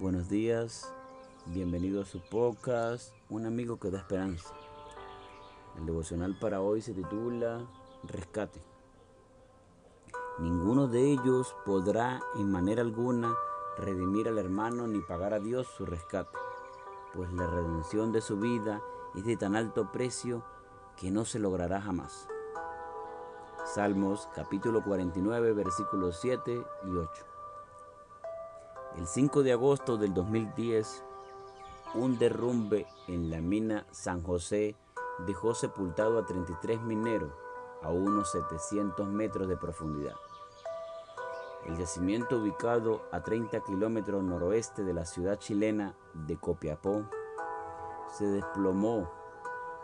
Buenos días, bienvenido a su podcast, Un amigo que da esperanza. El devocional para hoy se titula Rescate. Ninguno de ellos podrá en manera alguna redimir al hermano ni pagar a Dios su rescate, pues la redención de su vida es de tan alto precio que no se logrará jamás. Salmos capítulo 49 versículos 7 y 8. El 5 de agosto del 2010, un derrumbe en la mina San José dejó sepultado a 33 mineros a unos 700 metros de profundidad. El yacimiento ubicado a 30 kilómetros noroeste de la ciudad chilena de Copiapó se desplomó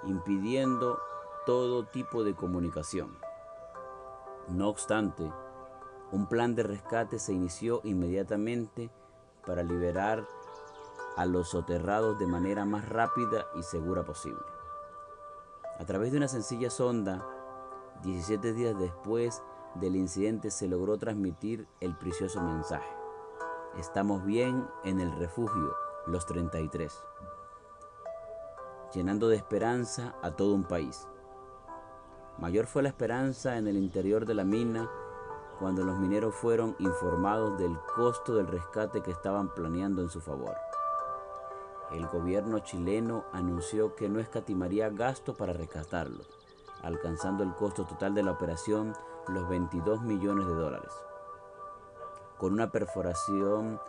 impidiendo todo tipo de comunicación. No obstante, un plan de rescate se inició inmediatamente para liberar a los soterrados de manera más rápida y segura posible. A través de una sencilla sonda, 17 días después del incidente se logró transmitir el precioso mensaje. Estamos bien en el refugio, los 33, llenando de esperanza a todo un país. Mayor fue la esperanza en el interior de la mina cuando los mineros fueron informados del costo del rescate que estaban planeando en su favor. El gobierno chileno anunció que no escatimaría gasto para rescatarlos, alcanzando el costo total de la operación los 22 millones de dólares. Con una perforación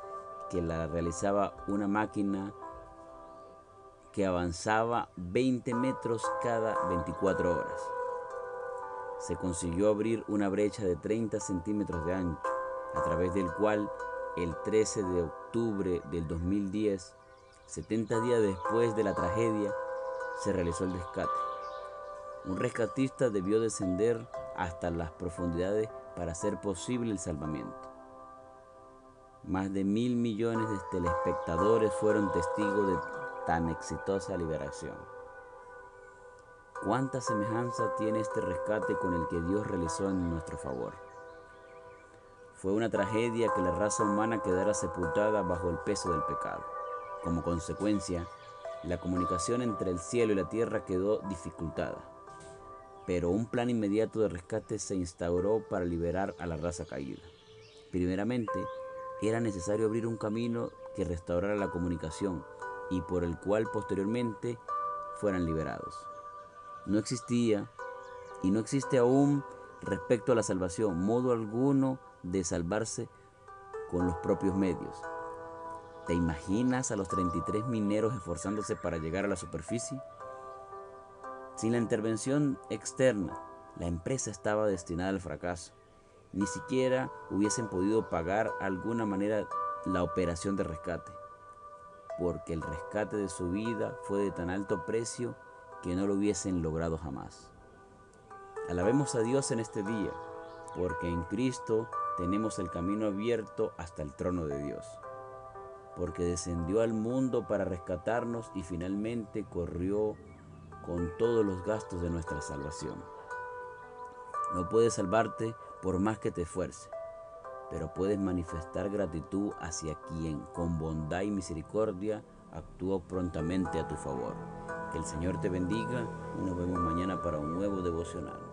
que la realizaba una máquina que avanzaba 20 metros cada 24 horas se consiguió abrir una brecha de 30 centímetros de ancho, a través del cual el 13 de octubre del 2010, 70 días después de la tragedia, se realizó el rescate. Un rescatista debió descender hasta las profundidades para hacer posible el salvamiento. Más de mil millones de telespectadores fueron testigos de tan exitosa liberación. ¿Cuánta semejanza tiene este rescate con el que Dios realizó en nuestro favor? Fue una tragedia que la raza humana quedara sepultada bajo el peso del pecado. Como consecuencia, la comunicación entre el cielo y la tierra quedó dificultada. Pero un plan inmediato de rescate se instauró para liberar a la raza caída. Primeramente, era necesario abrir un camino que restaurara la comunicación y por el cual posteriormente fueran liberados no existía y no existe aún respecto a la salvación, modo alguno de salvarse con los propios medios. ¿Te imaginas a los 33 mineros esforzándose para llegar a la superficie? Sin la intervención externa, la empresa estaba destinada al fracaso. Ni siquiera hubiesen podido pagar alguna manera la operación de rescate, porque el rescate de su vida fue de tan alto precio que no lo hubiesen logrado jamás. Alabemos a Dios en este día, porque en Cristo tenemos el camino abierto hasta el trono de Dios, porque descendió al mundo para rescatarnos y finalmente corrió con todos los gastos de nuestra salvación. No puedes salvarte por más que te esfuerce, pero puedes manifestar gratitud hacia quien con bondad y misericordia actuó prontamente a tu favor. Que el Señor te bendiga y nos vemos mañana para un nuevo devocional.